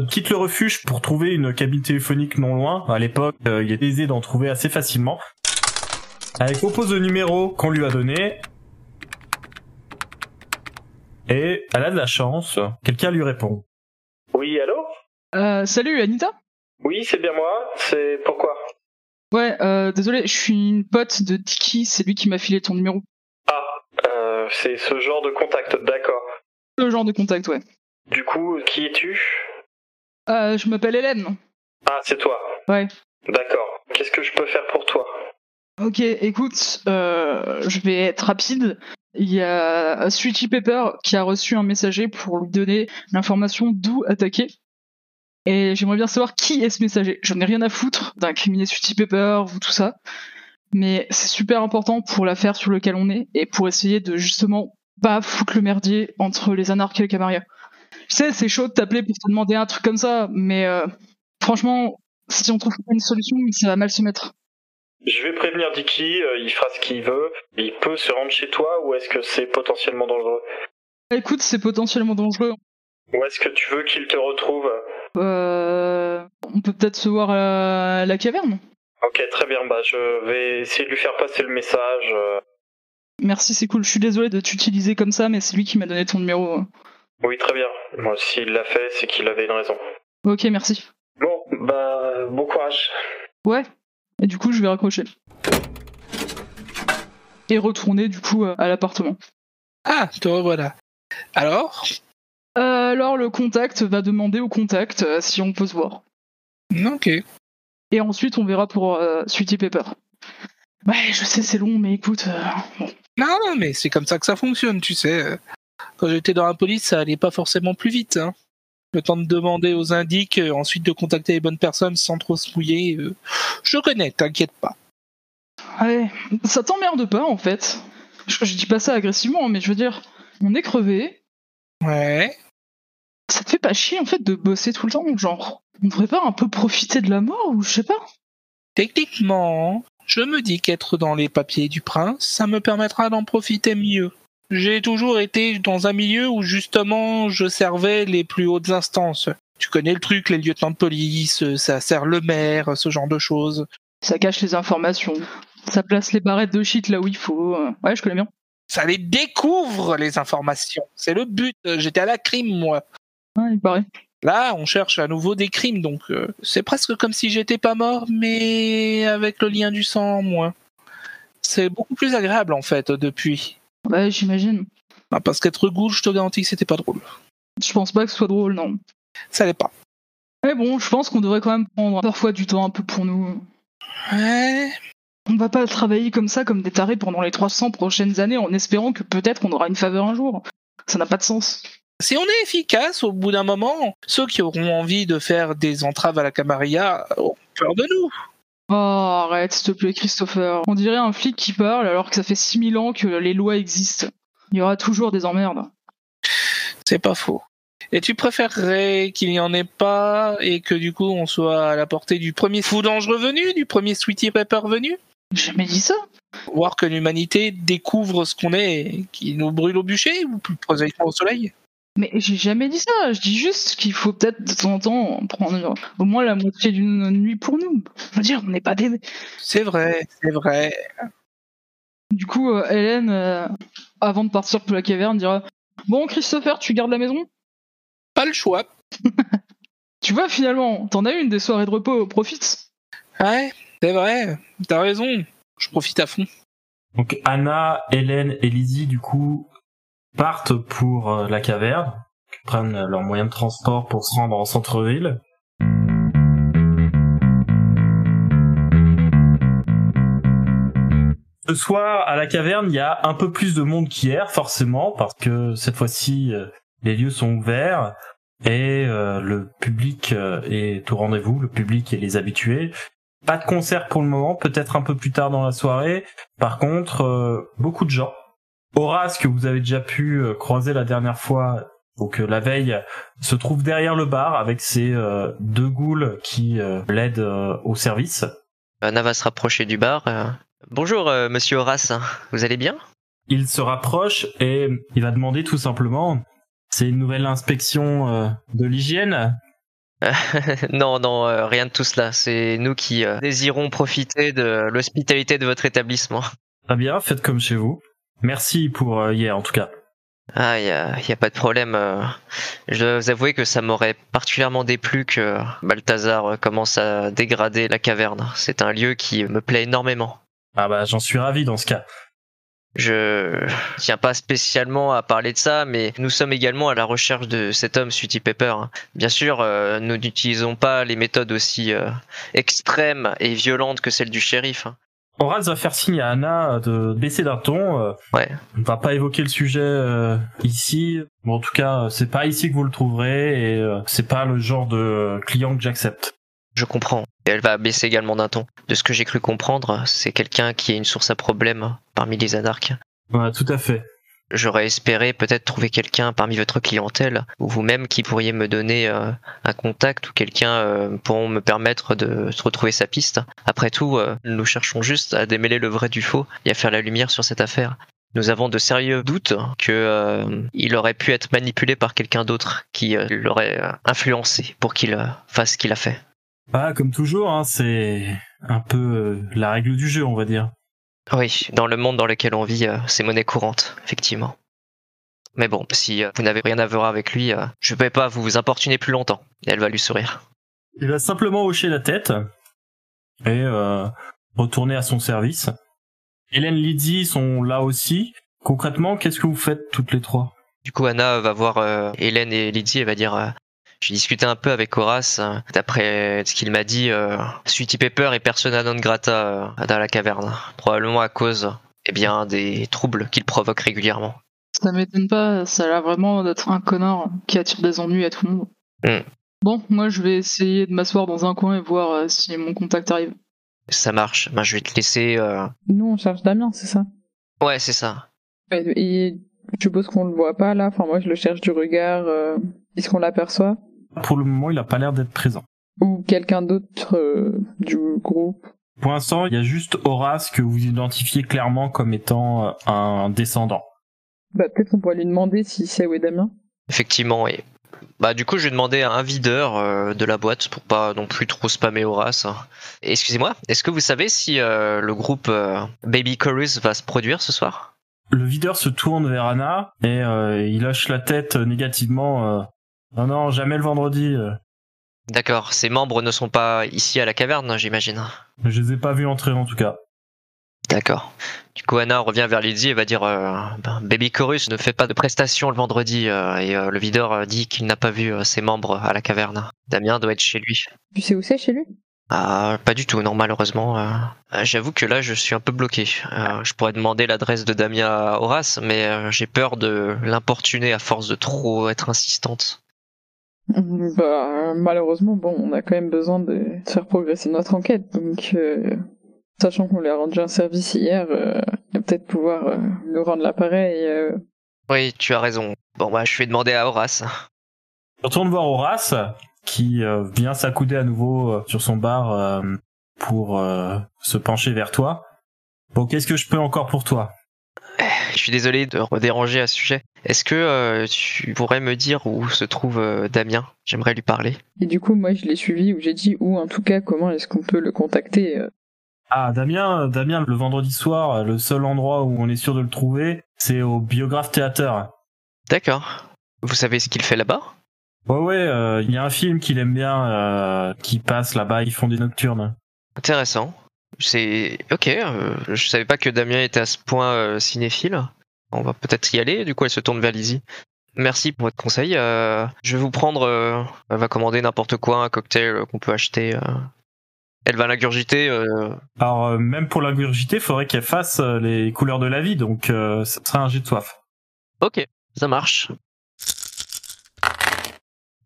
Quitte le refuge pour trouver une cabine téléphonique non loin. À l'époque, euh, il est aisé d'en trouver assez facilement. Elle compose le numéro qu'on lui a donné. Et elle a de la chance. Quelqu'un lui répond. Oui, allô? Euh, salut Anita? Oui, c'est bien moi. C'est pourquoi? Ouais, euh, désolé, je suis une pote de Tiki, c'est lui qui m'a filé ton numéro. Ah, euh, c'est ce genre de contact, d'accord. Ce genre de contact, ouais. Du coup, qui es-tu? Euh, je m'appelle Hélène. Ah, c'est toi. Ouais. D'accord. Qu'est-ce que je peux faire pour toi? Ok, écoute, euh, je vais être rapide. Il y a Sweetie Pepper qui a reçu un messager pour lui donner l'information d'où attaquer. Et j'aimerais bien savoir qui est ce messager. J'en ai rien à foutre d'incriminer Sweetie Pepper ou tout ça. Mais c'est super important pour l'affaire sur laquelle on est et pour essayer de justement pas foutre le merdier entre les anarches et les Camarilla. Je sais, c'est chaud de t'appeler pour te demander un truc comme ça, mais euh, franchement, si on trouve pas une solution, ça va mal se mettre. Je vais prévenir Dicky, euh, il fera ce qu'il veut. Il peut se rendre chez toi ou est-ce que c'est potentiellement dangereux? Écoute, c'est potentiellement dangereux. Ou est-ce que tu veux qu'il te retrouve? Euh, on peut peut-être se voir à la, à la caverne. Ok, très bien. Bah, je vais essayer de lui faire passer le message. euh. Merci, c'est cool. Je suis désolé de t'utiliser comme ça, mais c'est lui qui m'a donné ton numéro. Oui, très bien. Moi, s'il l'a fait, c'est qu'il avait une raison. Ok, merci. Bon, bah, bon courage. Ouais. Et du coup, je vais raccrocher. Et retourner du coup à l'appartement. Ah, te revoilà. Alors? Euh, alors le contact va demander au contact euh, si on peut se voir. Ok. Et ensuite, on verra pour euh, Sweetie Pepper. Ouais, je sais, c'est long, mais écoute. euh, bon. Non, non, mais c'est comme ça que ça fonctionne, tu sais. Quand j'étais dans la police, ça allait pas forcément plus vite. Hein. Le temps de demander aux indiques, euh, ensuite de contacter les bonnes personnes sans trop se mouiller. euh, Je connais, t'inquiète pas. Ouais, ça t'emmerde pas en fait. Je, je dis pas ça agressivement, mais je veux dire, on est crevé. Ouais. Ça te fait pas chier en fait de bosser tout le temps, genre. On devrait pas un peu profiter de la mort ou je sais pas. Techniquement, je me dis qu'être dans les papiers du prince, ça me permettra d'en profiter mieux. J'ai toujours été dans un milieu où justement je servais les plus hautes instances. Tu connais le truc, les lieutenants de police, ça sert le maire, ce genre de choses. Ça cache les informations. Ça place les barrettes de shit là où il faut. Ouais, je connais bien. Ça les découvre, les informations. C'est le but. J'étais à la crime, moi. Ouais, il paraît. Là, on cherche à nouveau des crimes, donc euh, c'est presque comme si j'étais pas mort, mais avec le lien du sang en moins. C'est beaucoup plus agréable, en fait, depuis. Ouais, j'imagine. Ah, parce qu'être ghoul, je te garantis que c'était pas drôle. Je pense pas que ce soit drôle, non. Ça l'est pas. Mais bon, je pense qu'on devrait quand même prendre parfois du temps un peu pour nous. Ouais. On va pas travailler comme ça, comme des tarés pendant les 300 prochaines années en espérant que peut-être on aura une faveur un jour. Ça n'a pas de sens. Si on est efficace, au bout d'un moment, ceux qui auront envie de faire des entraves à la Camarilla auront peur de nous. Oh, arrête, s'il te plaît, Christopher. On dirait un flic qui parle alors que ça fait 6000 ans que les lois existent. Il y aura toujours des emmerdes. C'est pas faux. Et tu préférerais qu'il n'y en ait pas et que du coup on soit à la portée du premier foudange revenu, du premier Sweetie Pepper venu? J'ai jamais dit ça. Voir que l'humanité découvre ce qu'on est et qu'il nous brûle au bûcher ou plus prosaïquement au soleil? Mais j'ai jamais dit ça. Je dis juste qu'il faut peut-être de temps en temps prendre au moins la moitié d'une nuit pour nous. Je veux dire, on n'est pas des. C'est vrai, c'est vrai. Du coup, euh, Hélène, euh, avant de partir pour la caverne, dira Bon, Christopher, tu gardes la maison? Pas le choix. Tu vois, finalement, t'en as une des soirées de repos, profite. Ouais, c'est vrai. T'as raison. Je profite à fond. Donc Anna, Hélène et Lizzie, du coup, partent pour euh, la caverne, prennent leur moyen de transport pour se rendre en centre-ville. Ce soir, à la caverne, il y a un peu plus de monde qu'hier, forcément, parce que cette fois-ci, euh, les lieux sont ouverts et euh, le public est au rendez-vous, le public et les habitués. Pas de concert pour le moment, peut-être un peu plus tard dans la soirée. Par contre, beaucoup de gens. Horace, que vous avez déjà pu euh, croiser la dernière fois, donc euh, la veille, se trouve derrière le bar avec ses euh, deux ghouls qui l'aident au service. Anna va se rapprocher du bar. Bonjour, monsieur Horace. Vous allez bien? Il se rapproche et il va demander tout simplement, c'est une nouvelle inspection de l'hygiène? Non, non, euh, rien de tout cela. C'est nous qui euh, désirons profiter de l'hospitalité de votre établissement. Très bien, faites comme chez vous. Merci pour euh, hier en tout cas. Ah, y a, y a pas de problème. euh. Je dois vous avouer que ça m'aurait particulièrement déplu que Balthazar euh, commence à dégrader la caverne. C'est un lieu qui me plaît énormément. Ah bah j'en suis ravi dans ce cas. Je tiens pas spécialement à parler de ça, mais nous sommes également à la recherche de cet homme, Sweetie Pepper. hein. Bien sûr, euh, nous n'utilisons pas les méthodes aussi euh, extrêmes et violentes que celles du shérif. Horace va faire signe à Anna de baisser d'un ton. euh, Ouais. On va pas évoquer le sujet euh, ici. Bon, en tout cas, c'est pas ici que vous le trouverez et euh, c'est pas le genre de client que j'accepte. Je comprends. Et elle va baisser également d'un ton. De ce que j'ai cru comprendre, c'est quelqu'un qui est une source à problème parmi les anarques. Ouais, tout à fait. J'aurais espéré peut-être trouver quelqu'un parmi votre clientèle, ou vous-même qui pourriez me donner euh, un contact ou quelqu'un euh, pour me permettre de retrouver sa piste. Après tout, euh, nous cherchons juste à démêler le vrai du faux et à faire la lumière sur cette affaire. Nous avons de sérieux doutes que il aurait pu être manipulé par quelqu'un d'autre qui l'aurait influencé pour qu'il fasse ce qu'il a fait. Bah, comme toujours, hein, c'est un peu la règle du jeu, on va dire. Oui, dans le monde dans lequel on vit, euh, c'est monnaie courante, effectivement. Mais bon, si euh, vous n'avez rien à voir avec lui, euh, je ne vais pas vous importuner plus longtemps. Et elle va lui sourire. Il va simplement hocher la tête et euh, retourner à son service. Hélène, Lydie sont là aussi. Concrètement, qu'est-ce que vous faites toutes les trois? Du coup, Anna va voir euh, Hélène et Lydie et va dire J'ai discuté un peu avec Horace. euh, D'après ce qu'il m'a dit, euh, Sweetie Pepper est persona non grata euh, dans la caverne. Probablement à cause eh bien, des troubles qu'il provoque régulièrement. Ça m'étonne pas, ça a l'air vraiment d'être un connard qui attire des ennuis à tout le monde. Hmm. Bon, moi je vais essayer de m'asseoir dans un coin et voir euh, si mon contact arrive. Ça marche. Ben, je vais te laisser. euh, Nous, on cherche Damien, c'est ça? Ouais, c'est ça. Et, et je suppose qu'on le voit pas là. Enfin, moi, je le cherche du regard. euh, Est-ce qu'on l'aperçoit? Pour le moment, il a pas l'air d'être présent. Ou quelqu'un d'autre euh, du groupe? Pour l'instant, il y a juste Horace que vous identifiez clairement comme étant euh, un descendant. Bah, peut-être qu'on pourrait lui demander si c'est où est Damien. Effectivement, et bah du coup je vais demander à un videur euh, de la boîte pour pas non plus trop spammer Horace. Et Excusez-moi, est-ce que vous savez si euh, le groupe euh, Baby Chorus va se produire ce soir? Le videur se tourne vers Anna et euh, il hoche la tête euh, négativement. Non, non, jamais le vendredi. euh. D'accord, ses membres ne sont pas ici à la caverne, j'imagine. Je les ai pas vus entrer en tout cas. D'accord. Du coup Anna revient vers Lydie et va dire euh, ben, Baby Chorus ne fait pas de prestations le vendredi euh, et euh, le videur dit qu'il n'a pas vu euh, ses membres à la caverne. Damien doit être chez lui. Tu sais où c'est chez lui? Ah, pas du tout, non, malheureusement. Euh, J'avoue que là, je suis un peu bloqué. Euh, je pourrais demander l'adresse de Damien à Horace, mais euh, j'ai peur de l'importuner à force de trop être insistante. Bah, malheureusement, bon, on a quand même besoin de faire progresser notre enquête. Donc, euh, sachant qu'on lui a rendu un service hier, euh, il va peut-être pouvoir euh, nous rendre l'appareil. euh. Oui, tu as raison. Bon, bah, je vais demander à Horace. Je retourne voir Horace qui euh, vient s'accouder à nouveau euh, sur son bar euh, pour euh, se pencher vers toi. Bon, qu'est-ce que je peux encore pour toi? Je suis désolé de redéranger à ce sujet. Est-ce que euh, tu pourrais me dire où se trouve euh, Damien? J'aimerais lui parler. Et du coup, moi, je l'ai suivi, où j'ai dit où, en tout cas, comment est-ce qu'on peut le contacter. euh. Ah, Damien, Damien, le vendredi soir, le seul endroit où on est sûr de le trouver, c'est au Biographe Theater. D'accord. Vous savez ce qu'il fait là-bas? Ouais, ouais, euh, il y a un film qu'il aime bien euh, qui passe là-bas, ils font des nocturnes. Intéressant. C'est ok. euh, je savais pas que Damien était à ce point euh, cinéphile. On va peut-être y aller. Du coup, elle se tourne vers Lizzie. Merci pour votre conseil. Euh, je vais vous prendre. elle va commander n'importe quoi, un cocktail qu'on peut acheter. Elle va l'ingurgiter. Alors même pour l'ingurgiter, faudrait qu'elle fasse les couleurs de la vie, donc ça sera un jet de soif. Ok, ça marche.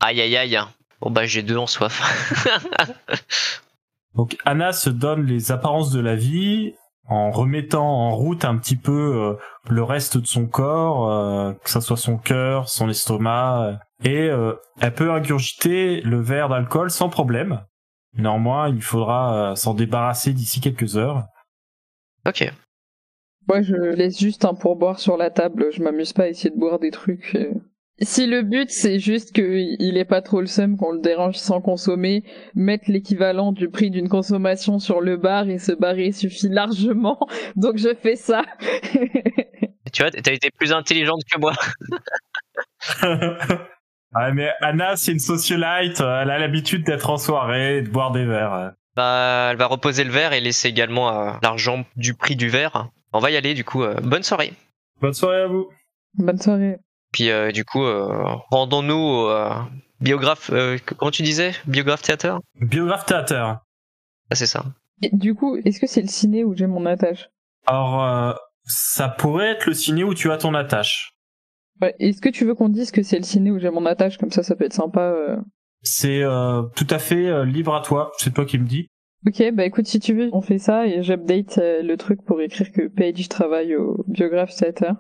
Aïe aïe aïe. Bon bah j'ai deux en soif. Donc Anna se donne les apparences de la vie en remettant en route un petit peu euh, le reste de son corps, euh, que ça soit son cœur, son estomac, euh, et euh, elle peut ingurgiter le verre d'alcool sans problème. Néanmoins, il faudra euh, s'en débarrasser d'ici quelques heures. ok. Moi, je laisse juste un pourboire sur la table. Je m'amuse pas à essayer de boire des trucs. Si le but c'est juste qu'il ait pas trop le seum qu'on le dérange sans consommer, mettre l'équivalent du prix d'une consommation sur le bar et se barrer suffit largement. Donc je fais ça. Tu vois, t'as été plus intelligente que moi. ouais, mais Anna, c'est une socialite, euh, elle a l'habitude d'être en soirée et de boire des verres. Bah, elle va reposer le verre et laisser également euh, l'argent du prix du verre. On va y aller du coup. euh, bonne soirée. Bonne soirée à vous. Bonne soirée. Puis euh, du coup, euh, rendons-nous au euh, biographe. euh, comment tu disais? Biographe théâtre Biographe théâtre. Ah, c'est ça. Et du coup, est-ce que c'est le ciné où j'ai mon attache? Alors, euh, ça pourrait être le ciné où tu as ton attache. ouais. Est-ce que tu veux qu'on dise que c'est le ciné où j'ai mon attache? Comme ça, ça peut être sympa. euh. C'est euh, tout à fait euh, libre à toi, c'est toi qui me dis. Ok, bah écoute, si tu veux, on fait ça et j'update euh, le truc pour écrire que Paige travaille au biographe theater.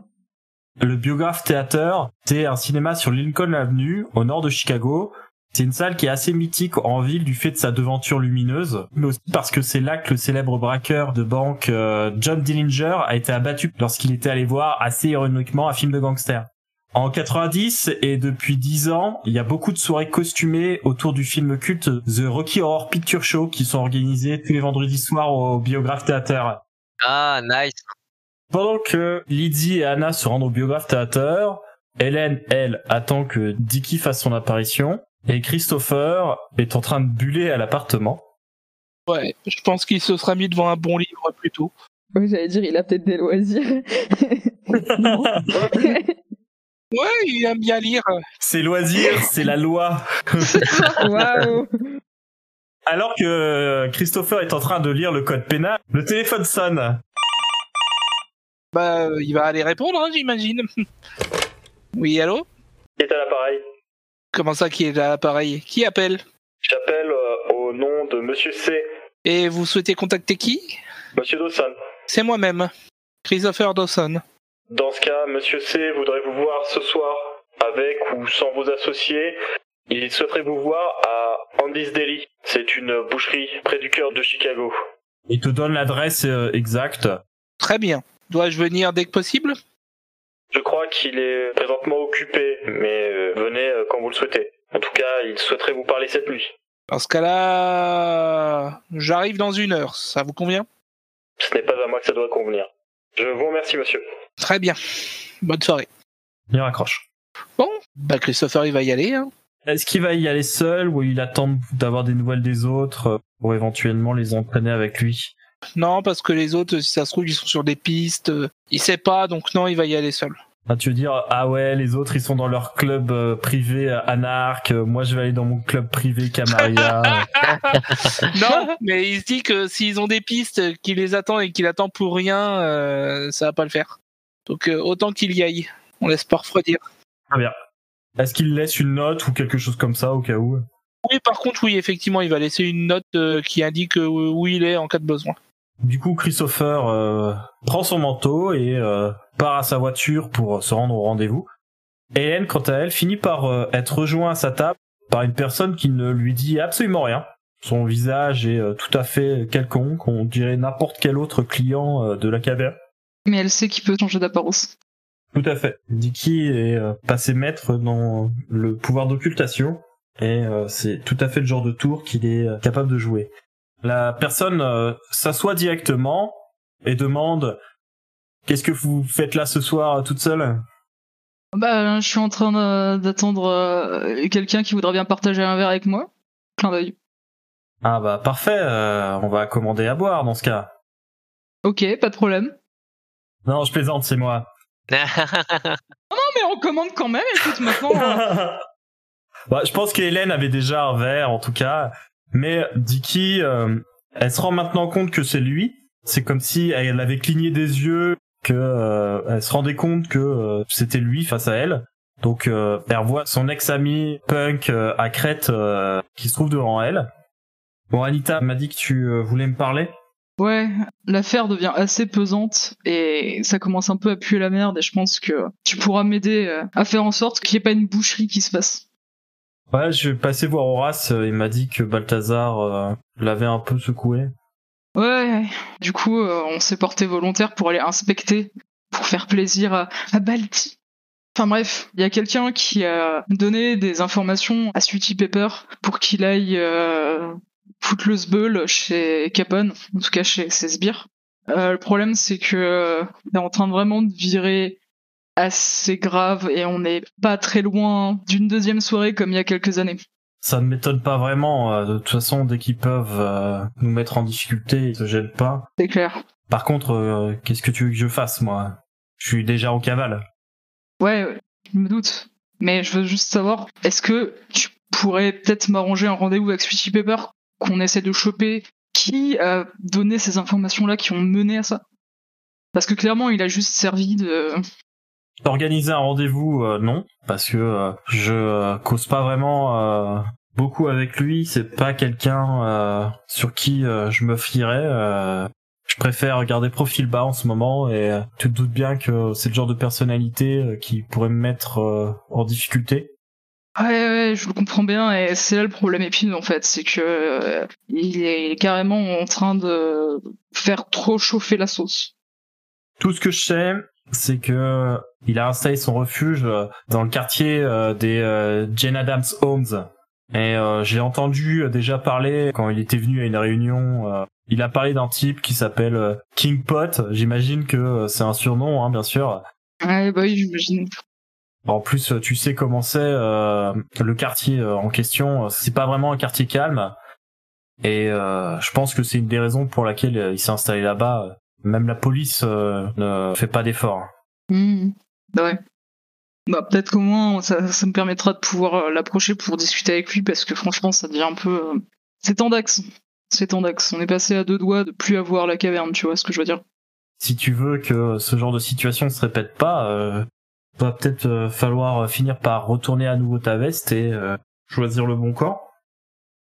Le Biograph Theater, c'est un cinéma sur Lincoln Avenue, au nord de Chicago. C'est une salle qui est assez mythique en ville du fait de sa devanture lumineuse, mais aussi parce que c'est là que le célèbre braqueur de banque euh, John Dillinger a été abattu lorsqu'il était allé voir assez ironiquement un film de gangster. En 90 et depuis 10 ans, il y a beaucoup de soirées costumées autour du film culte The Rocky Horror Picture Show qui sont organisées tous les vendredis soirs au Biograph Theater. Ah, nice. Pendant que Lydie et Anna se rendent au Biograph Theater, Hélène, elle, attend que Dicky fasse son apparition, et Christopher est en train de buller à l'appartement. Ouais, je pense qu'il se sera mis devant un bon livre plutôt. Oui, j'allais dire, il a peut-être des loisirs. Ouais, il aime bien lire. C'est loisir, c'est la loi. Waouh Alors que Christopher est en train de lire le code pénal, le téléphone sonne. Bah, euh, il va aller répondre, hein, j'imagine. Oui, allô? Qui est à l'appareil? Comment ça, qui est là, l'appareil? Qui appelle? J'appelle euh, au nom de Monsieur C. Et vous souhaitez contacter qui? Monsieur Dawson. C'est moi-même, Christopher Dawson. Dans ce cas, Monsieur C voudrait vous voir ce soir, avec ou sans vos associés. Il souhaiterait vous voir à Andy's Deli. C'est une boucherie près du cœur de Chicago. Il te donne l'adresse euh, exacte. Très bien. Dois-je venir dès que possible? Je crois qu'il est présentement occupé, mais euh, venez euh, quand vous le souhaitez. En tout cas, il souhaiterait vous parler cette nuit. Dans ce cas-là, j'arrive dans une heure. Ça vous convient? Ce n'est pas à moi que ça doit convenir. Je vous remercie, monsieur. Très bien. Bonne soirée. Il raccroche. Bon, bah Christopher, il va y aller. Hein. Est-ce qu'il va y aller seul ou il attend d'avoir des nouvelles des autres pour éventuellement les entraîner avec lui? Non, parce que les autres, si ça se trouve, ils sont sur des pistes. euh, Il sait pas, donc non, il va y aller seul. Ah, tu veux dire, ah ouais, les autres ils sont dans leur club euh, privé euh, anarque, euh, moi je vais aller dans mon club privé Camaria. non, mais il se dit que s'ils ont des pistes qui les attendent et qu'il attend pour rien, euh, ça va pas le faire. Donc euh, autant qu'il y aille. On laisse pas refroidir. Très bien. Est-ce qu'il laisse une note ou quelque chose comme ça au cas où? Oui, par contre, oui, effectivement, il va laisser une note euh, qui indique euh, où il est en cas de besoin. Du coup, Christopher euh, prend son manteau et euh, part à sa voiture pour se rendre au rendez-vous. Hélène, quant à elle, finit par euh, être rejoint à sa table par une personne qui ne lui dit absolument rien. Son visage est tout à fait quelconque, on dirait n'importe quel autre client de la caverne. Mais elle sait qu'il peut changer d'apparence. Tout à fait. Dicky est passé maître dans le pouvoir d'occultation et c'est tout à fait le genre de tour qu'il est capable de jouer. La personne euh, s'assoit directement et demande Qu'est-ce que vous faites là ce soir euh, toute seule? Bah, je suis en train d'attendre euh, quelqu'un qui voudrait bien partager un verre avec moi. Clin d'œil. Ah bah parfait, euh, on va commander à boire dans ce cas. Ok, pas de problème. Non, je plaisante, c'est moi. Non, mais on commande quand même, écoute, maintenant. euh, Bah, je pense qu'Hélène avait déjà un verre, en tout cas. Mais Dicky, euh, elle se rend maintenant compte que c'est lui. C'est comme si elle avait cligné des yeux, que euh, elle se rendait compte que euh, c'était lui face à elle. Donc elle revoit son ex-ami punk à Crète qui se trouve devant elle. Bon, Anita m'a dit que tu voulais me parler. Ouais, l'affaire devient assez pesante et ça commence un peu à puer la merde et je pense que tu pourras m'aider à faire en sorte qu'il n'y ait pas une boucherie qui se fasse. Ouais, je vais passer voir Horace. euh, Il m'a dit que Balthazar euh, l'avait un peu secoué. Ouais, du coup, euh, on s'est porté volontaire pour aller inspecter, pour faire plaisir à, Balti. Enfin bref, il y a quelqu'un qui a donné des informations à Sweetie Pepper pour qu'il aille euh, foutre le chez Capone, en tout cas chez ses sbires. Le problème, c'est que euh, est en train vraiment de virer assez grave et on n'est pas très loin d'une deuxième soirée comme il y a quelques années. Ça ne m'étonne pas vraiment. euh, de toute façon, dès qu'ils peuvent euh, nous mettre en difficulté, ils se gênent pas. C'est clair. Par contre, euh, qu'est-ce que tu veux que je fasse, moi? Je suis déjà au cavale. Ouais, ouais, je me doute. Mais je veux juste savoir, est-ce que tu pourrais peut-être m'arranger un rendez-vous avec Sweetie Pepper, qu'on essaie de choper? Qui a donné ces informations-là qui ont mené à ça? Parce que clairement, il a juste servi de... Organiser un rendez-vous, euh, non, parce que euh, je euh, cause pas vraiment euh, beaucoup avec lui. C'est pas quelqu'un euh, sur qui euh, je me fierais. euh, je préfère garder profil bas en ce moment et euh, tu te doutes bien que c'est le genre de personnalité qui pourrait me mettre euh, en difficulté. Ouais, ouais, je le comprends bien, et c'est là le problème épine, en fait, c'est que euh, il est carrément en train de faire trop chauffer la sauce. Tout ce que je sais, c'est que il a installé son refuge euh, dans le quartier euh, des euh, Jane Adams Homes. Et euh, j'ai entendu déjà parler quand il était venu à une réunion. euh, il a parlé d'un type qui s'appelle King Pot. J'imagine que c'est un surnom, hein, bien sûr. Ouais, bah oui, j'imagine. En plus, tu sais comment c'est euh, le quartier en question. C'est pas vraiment un quartier calme. Et euh, je pense que c'est une des raisons pour laquelle il s'est installé là-bas. Même la police euh, ne fait pas d'efforts. Bah ouais. Bah peut-être qu'au moins ça, ça me permettra de pouvoir euh, l'approcher pour discuter avec lui parce que franchement ça devient un peu... euh, C'est tendax. C'est tendax. On est passé à deux doigts de plus avoir la caverne, tu vois ce que je veux dire. si tu veux que ce genre de situation se répète pas, euh, va peut-être euh, falloir finir par retourner à nouveau ta veste et choisir le bon camp.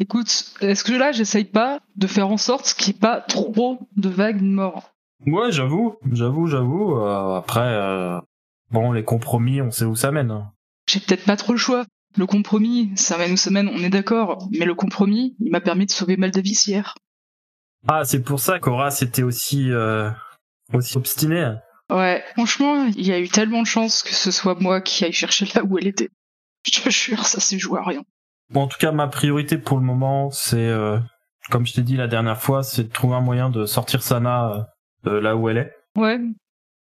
Écoute, est-ce que là j'essaye pas de faire en sorte qu'il n'y ait pas trop de vagues de morts? Ouais, j'avoue, j'avoue, j'avoue. euh, après, euh, bon, les compromis, on sait où ça mène. hein. J'ai peut-être pas trop le choix. Le compromis, ça mène ou ça mène, on est d'accord. Mais le compromis, il m'a permis de sauver Maldavis hier. Ah, c'est pour ça qu'Horace était aussi euh, aussi obstiné. Ouais, franchement, il y a eu tellement de chance que ce soit moi qui aille chercher là où elle était. Je te jure, ça s'est joué à rien. Bon, en tout cas, ma priorité pour le moment, c'est, euh, comme je t'ai dit la dernière fois, c'est de trouver un moyen de sortir Sana de là où elle est. Ouais,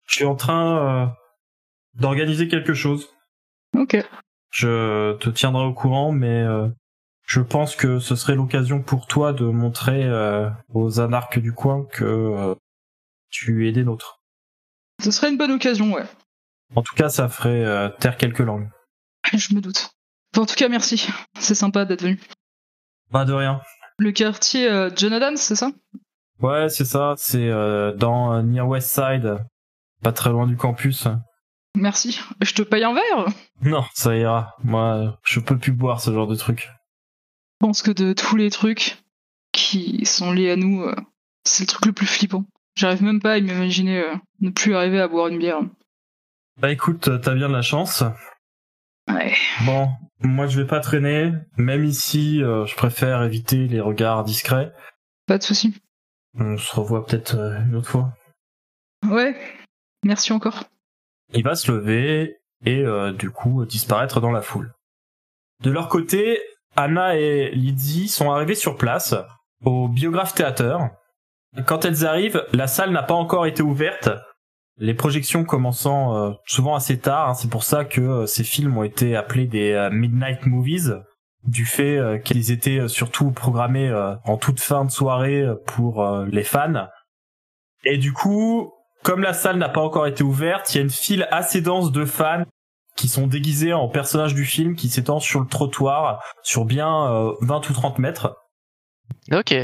Je suis en train euh, d'organiser quelque chose. ok. Je te tiendrai au courant, mais euh, je pense que ce serait l'occasion pour toi de montrer euh, aux anarques du coin que euh, tu es des nôtres. Ce serait une bonne occasion, ouais. En tout cas, ça ferait euh, taire quelques langues. Je me doute. En tout cas, merci. C'est sympa d'être venu. Pas de rien. Le quartier euh, John Adams, c'est ça? Ouais, c'est ça. C'est euh, dans euh, Near West Side, pas très loin du campus. Merci. Je te paye un verre Non, ça ira. Moi, je peux plus boire ce genre de truc. Je pense que de tous les trucs qui sont liés à nous, euh, c'est le truc le plus flippant. J'arrive même pas à m'imaginer euh, ne plus arriver à boire une bière. Bah écoute, t'as bien de la chance. Ouais. Bon, moi je vais pas traîner. Même ici, je préfère éviter les regards discrets. Pas de souci. On se revoit peut-être euh, une autre fois. Ouais. Merci encore. Il va se lever et euh, du coup disparaître dans la foule. De leur côté, Anna et Lydie sont arrivées sur place, au Biographe Theater. Quand elles arrivent, la salle n'a pas encore été ouverte, les projections commençant euh, souvent assez tard, hein, c'est pour ça que euh, ces films ont été appelés des Midnight Movies, du fait euh, qu'ils étaient euh, surtout programmés euh, en toute fin de soirée pour les fans. Et du coup, comme la salle n'a pas encore été ouverte, il y a une file assez dense de fans qui sont déguisés en personnages du film qui s'étend sur le trottoir sur bien euh, 20 ou 30 mètres. Ok.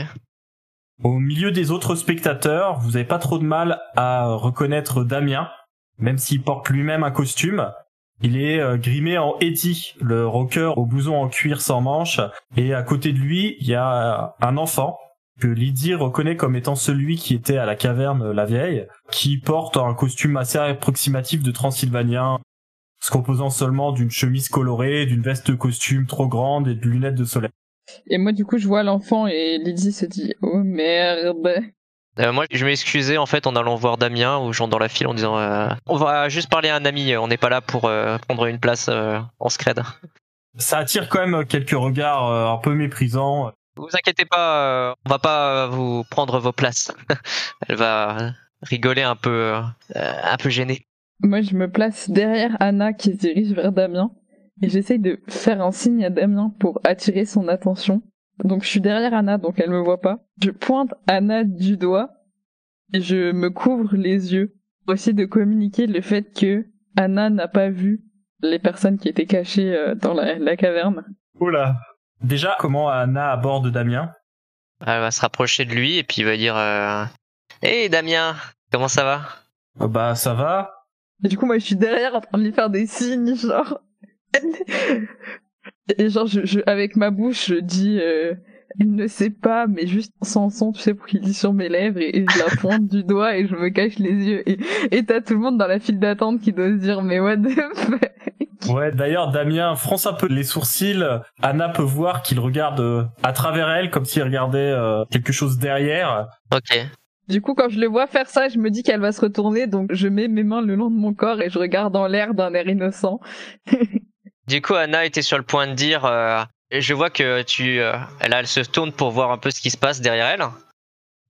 Au milieu des autres spectateurs, vous n'avez pas trop de mal à reconnaître Damien, même s'il porte lui-même un costume. Il est euh, grimé en Eddie, le rocker au blouson en cuir sans manches, et à côté de lui, il y a un enfant que Lydie reconnaît comme étant celui qui était à la caverne la vieille, qui porte un costume assez approximatif de Transylvanien, se composant seulement d'une chemise colorée, d'une veste costume trop grande et de lunettes de soleil. Et moi, du coup, je vois l'enfant et Lydie se dit Oh merde. Euh, moi, je m'excusais en fait en allant voir Damien aux gens dans la file en disant euh, on va juste parler à un ami, on n'est pas là pour euh, prendre une place euh, en scred. Ça attire quand même quelques regards euh, un peu méprisants. Vous inquiétez pas, euh, on va pas vous prendre vos places. Elle va rigoler un peu, euh, un peu gênée. Moi, je me place derrière Anna qui se dirige vers Damien et j'essaye de faire un signe à Damien pour attirer son attention. Donc, je suis derrière Anna, donc elle me voit pas. Je pointe Anna du doigt et je me couvre les yeux pour essayer de communiquer le fait que Anna n'a pas vu les personnes qui étaient cachées euh, dans la, la caverne. Oula. Déjà, comment Anna aborde Damien? Elle va se rapprocher de lui et puis il va dire euh, Hey Damien, comment ça va? Euh, Bah ça va. Et du coup, moi, je suis derrière en train de lui faire des signes, genre. Et genre, je, je- avec ma bouche, je dis, euh, elle ne sait pas, mais juste sans son, tu sais, pour qu'il lit sur mes lèvres, et, et je la pointe du doigt et je me cache les yeux. Et et t'as tout le monde dans la file d'attente qui doit se dire, mais what the fuck? Ouais, d'ailleurs, Damien fronce un peu les sourcils. Anna peut voir qu'il regarde euh, à travers elle comme s'il regardait euh, quelque chose derrière. Ok. Du coup, quand je le vois faire ça, je me dis qu'elle va se retourner, donc je mets mes mains le long de mon corps et je regarde en l'air d'un air innocent. Du coup, Anna était sur le point de dire euh, Je vois que tu. euh, elle, elle se tourne pour voir un peu ce qui se passe derrière elle.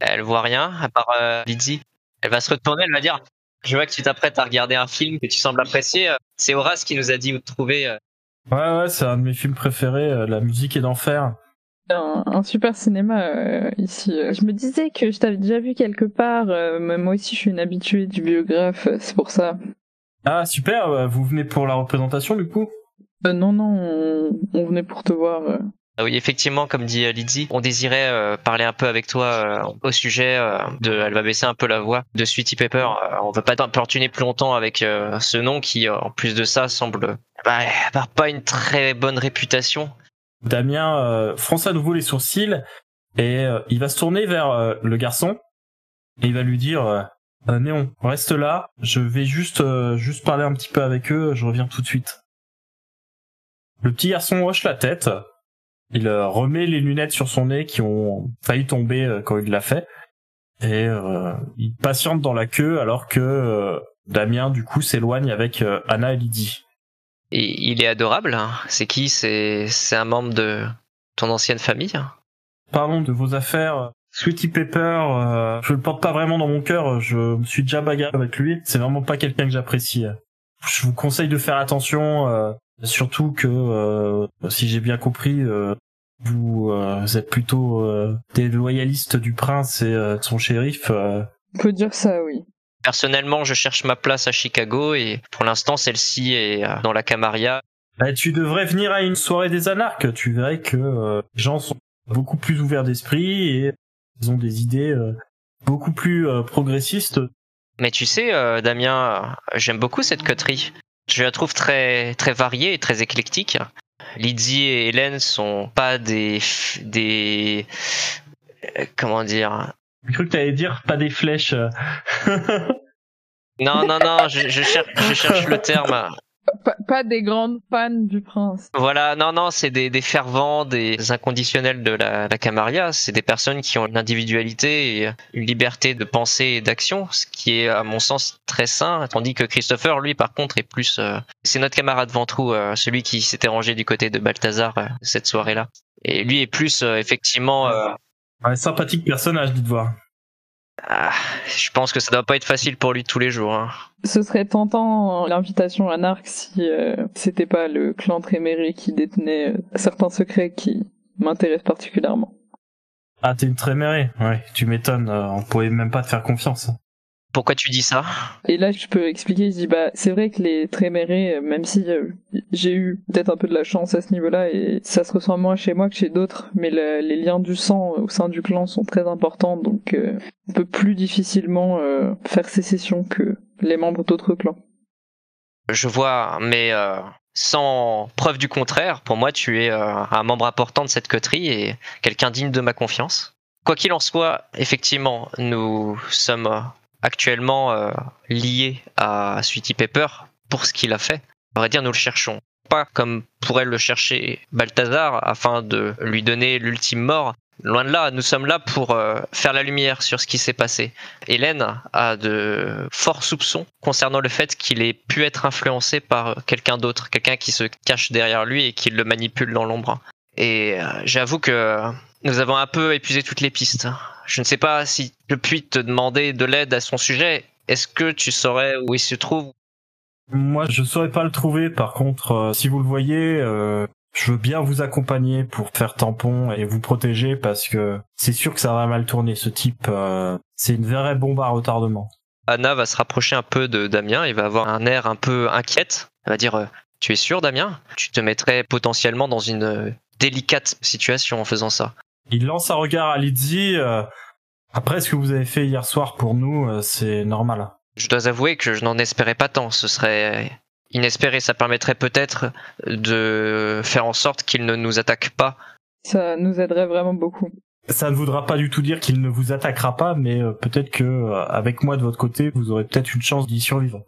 Elle voit rien, à part euh, Lydie. Elle va se retourner, elle va dire Je vois que tu t'apprêtes à regarder un film que tu sembles apprécier. C'est Horace qui nous a dit où te trouver. euh. Ouais, ouais, c'est un de mes films préférés. euh, La musique est d'enfer. Un, un super cinéma euh, ici. Je me disais que je t'avais déjà vu quelque part, euh, mais moi aussi je suis une habituée du biographe, c'est pour ça. Ah super. Vous venez pour la représentation du coup? Euh, non, non, on, on venait pour te voir. euh. Ah oui, effectivement, comme dit euh, Lydie, on désirait euh, parler un peu avec toi euh, au sujet euh, de. Elle va baisser un peu la voix de Sweetie Pepper. Euh, on va pas t'importuner plus longtemps avec euh, ce nom qui, euh, en plus de ça, semble bah, avoir pas une très bonne réputation. Damien euh, fronce à nouveau les sourcils et euh, il va se tourner vers euh, le garçon et il va lui dire Néon, reste là. Je vais juste euh, juste parler un petit peu avec eux. Je reviens tout de suite. Le petit garçon hoche la tête. Il euh, remet les lunettes sur son nez qui ont failli tomber euh, quand il l'a fait. Et euh, il patiente dans la queue alors que euh, Damien, du coup, s'éloigne avec euh, Anna et Lydie. Et il est adorable. hein. C'est qui? C'est c'est un membre de ton ancienne famille? Parlons de vos affaires. Sweetie Pepper, je le porte pas vraiment dans mon cœur. Je me suis déjà bagarré avec lui. C'est vraiment pas quelqu'un que j'apprécie. Je vous conseille de faire attention, euh, surtout que euh, si j'ai bien compris, euh, vous euh, êtes plutôt euh, des loyalistes du prince et euh, de son shérif. euh. On peut dire ça, oui. Personnellement, je cherche ma place à Chicago et pour l'instant, celle-ci est euh, dans la Camarilla. Bah, tu devrais venir à une soirée des anarques. Tu verrais que euh, les gens sont beaucoup plus ouverts d'esprit et ils ont des idées euh, beaucoup plus euh, progressistes Mais tu sais, euh, Damien, j'aime beaucoup cette coterie. Je la trouve très très variée et très éclectique. Lydie et Hélène sont pas des des euh, comment dire? J'ai cru que t'allais dire pas des flèches. euh. Non non non, je, je cherche je cherche le terme. Pas, pas des grandes fans du prince. Voilà, non non, c'est des, des fervents, des inconditionnels de la, la Camarilla. C'est des personnes qui ont une individualité et une liberté de pensée et d'action, ce qui est à mon sens très sain. Tandis que Christopher, lui, par contre, est plus. euh, c'est notre camarade Ventrou, euh, celui qui s'était rangé du côté de Balthazar euh, cette soirée-là. Et lui est plus euh, effectivement. euh, Ouais, sympathique personnage, dites voir. Ah, je pense que ça doit pas être facile pour lui tous les jours. hein. Ce serait tentant l'invitation à Narc si euh, c'était pas le clan Tréméré qui détenait euh, certains secrets qui m'intéressent particulièrement. Ah, t'es une trémérée. Ouais, tu m'étonnes. euh, on pouvait même pas te faire confiance. Pourquoi tu dis ça? Et là, je peux expliquer, je dis, bah, c'est vrai que les Trémérés, euh, même si euh, j'ai eu peut-être un peu de la chance à ce niveau-là, et ça se ressent moins chez moi que chez d'autres, mais le- les liens du sang au sein du clan sont très importants, donc euh, on peut plus difficilement euh, faire sécession que les membres d'autres clans. Je vois, mais euh, sans preuve du contraire, pour moi, tu es euh, un membre important de cette coterie et quelqu'un digne de ma confiance. Quoi qu'il en soit, effectivement, nous sommes euh, actuellement euh, liés à Sweetie Pepper pour ce qu'il a fait. À vrai dire, nous le cherchons. Pas comme pourrait le chercher Balthazar afin de lui donner l'ultime mort. Loin de là, nous sommes là pour euh, faire la lumière sur ce qui s'est passé. Hélène a de forts soupçons concernant le fait qu'il ait pu être influencé par quelqu'un d'autre, quelqu'un qui se cache derrière lui et qui le manipule dans l'ombre. Et euh, j'avoue que nous avons un peu épuisé toutes les pistes. Je ne sais pas si je puis te demander de l'aide à son sujet. Est-ce que tu saurais où il se trouve? Moi, je saurais pas le trouver. Par contre, euh, si vous le voyez, euh, je veux bien vous accompagner pour faire tampon et vous protéger parce que c'est sûr que ça va mal tourner. Ce type, euh, c'est une vraie bombe à retardement. Anna va se rapprocher un peu de Damien et va avoir un air un peu inquiète. Elle va dire Tu es sûr, Damien? Tu te mettrais potentiellement dans une délicate situation en faisant ça. Il lance un regard à Lizzie. euh, après ce que vous avez fait hier soir pour nous, euh, c'est normal. Je dois avouer que je n'en espérais pas tant. Ce serait inespéré. Ça permettrait peut-être de faire en sorte qu'il ne nous attaque pas. Ça nous aiderait vraiment beaucoup. Ça ne voudra pas du tout dire qu'il ne vous attaquera pas, mais euh, peut-être que avec moi de votre côté, vous aurez peut-être une chance d'y survivre.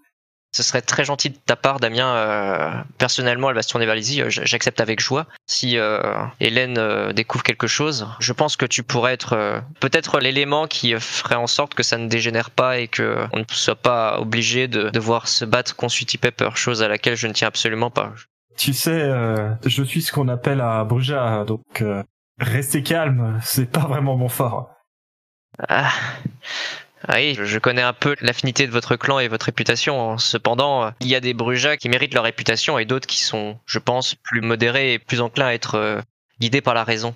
Ce serait très gentil de ta part, Damien. Euh, personnellement, elle va se tourner vers Lizzie. J'accepte avec joie. Si euh, Hélène euh, découvre quelque chose, je pense que tu pourrais être peut-être l'élément qui ferait en sorte que ça ne dégénère pas et que on ne soit pas obligé de devoir se battre contre Sweetie Pepper, chose à laquelle je ne tiens absolument pas. Tu sais, je suis ce qu'on appelle un Bruja, donc restez calme, c'est pas vraiment mon fort. Ah. Ah oui, je- connais un peu l'affinité de votre clan et votre réputation. Cependant, il y a des Brujas qui méritent leur réputation et d'autres qui sont, je pense, plus modérés et plus enclins à être euh, guidés par la raison.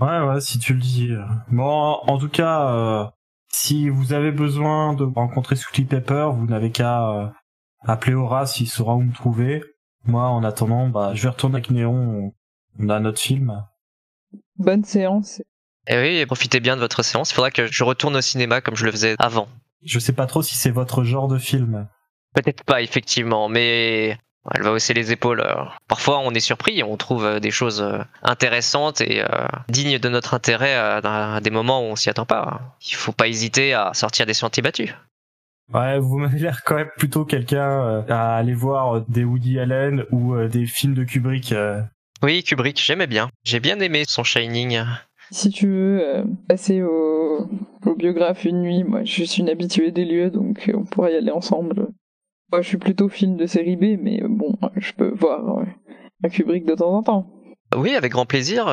Ouais, ouais, si tu le dis. Bon, en tout cas, euh, si vous avez besoin de rencontrer Sweetie Pepper, vous n'avez qu'à euh, appeler Horace, il saura où me trouver. Moi, en attendant, bah, je vais retourner avec Néon, on- on a notre film. Bonne séance. Et oui, et profitez bien de votre séance. Il faudra que je retourne au cinéma comme je le faisais avant. Je sais pas trop si c'est votre genre de film. Peut-être pas, effectivement, mais elle va hausser les épaules. euh. Parfois, on est surpris, on trouve euh, des choses euh, intéressantes et euh, dignes de notre intérêt à, des moments où on s'y attend pas. Il faut pas hésiter à sortir des sentiers battus. Ouais, vous m'avez l'air quand même plutôt quelqu'un à aller voir des Woody Allen ou des films de Kubrick. Oui, Kubrick, j'aimais bien. J'ai bien aimé son Shining. Si tu veux euh, passer au, au biographe une nuit, moi je suis une habituée des lieux, donc euh, on pourra y aller ensemble. Moi je suis plutôt film de série B, mais euh, bon, je peux voir euh, un Kubrick de temps en temps. Oui, avec grand plaisir.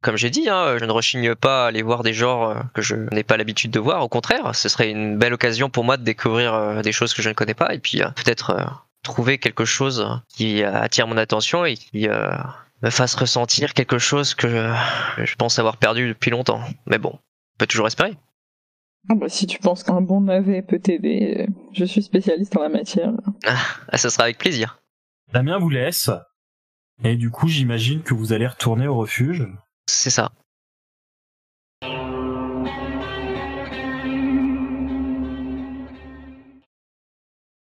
comme j'ai dit, hein, je ne rechigne pas à aller voir des genres que je n'ai pas l'habitude de voir. Au contraire, ce serait une belle occasion pour moi de découvrir des choses que je ne connais pas et puis peut-être trouver quelque chose qui attire mon attention et qui me fasse ressentir quelque chose que je pense avoir perdu depuis longtemps. Mais bon, on peut toujours espérer. Ah bah, si tu penses qu'un bon navet peut t'aider, je suis spécialiste en la matière. Ah, ce sera avec plaisir. Damien vous laisse. Et du coup, j'imagine que vous allez retourner au refuge. C'est ça.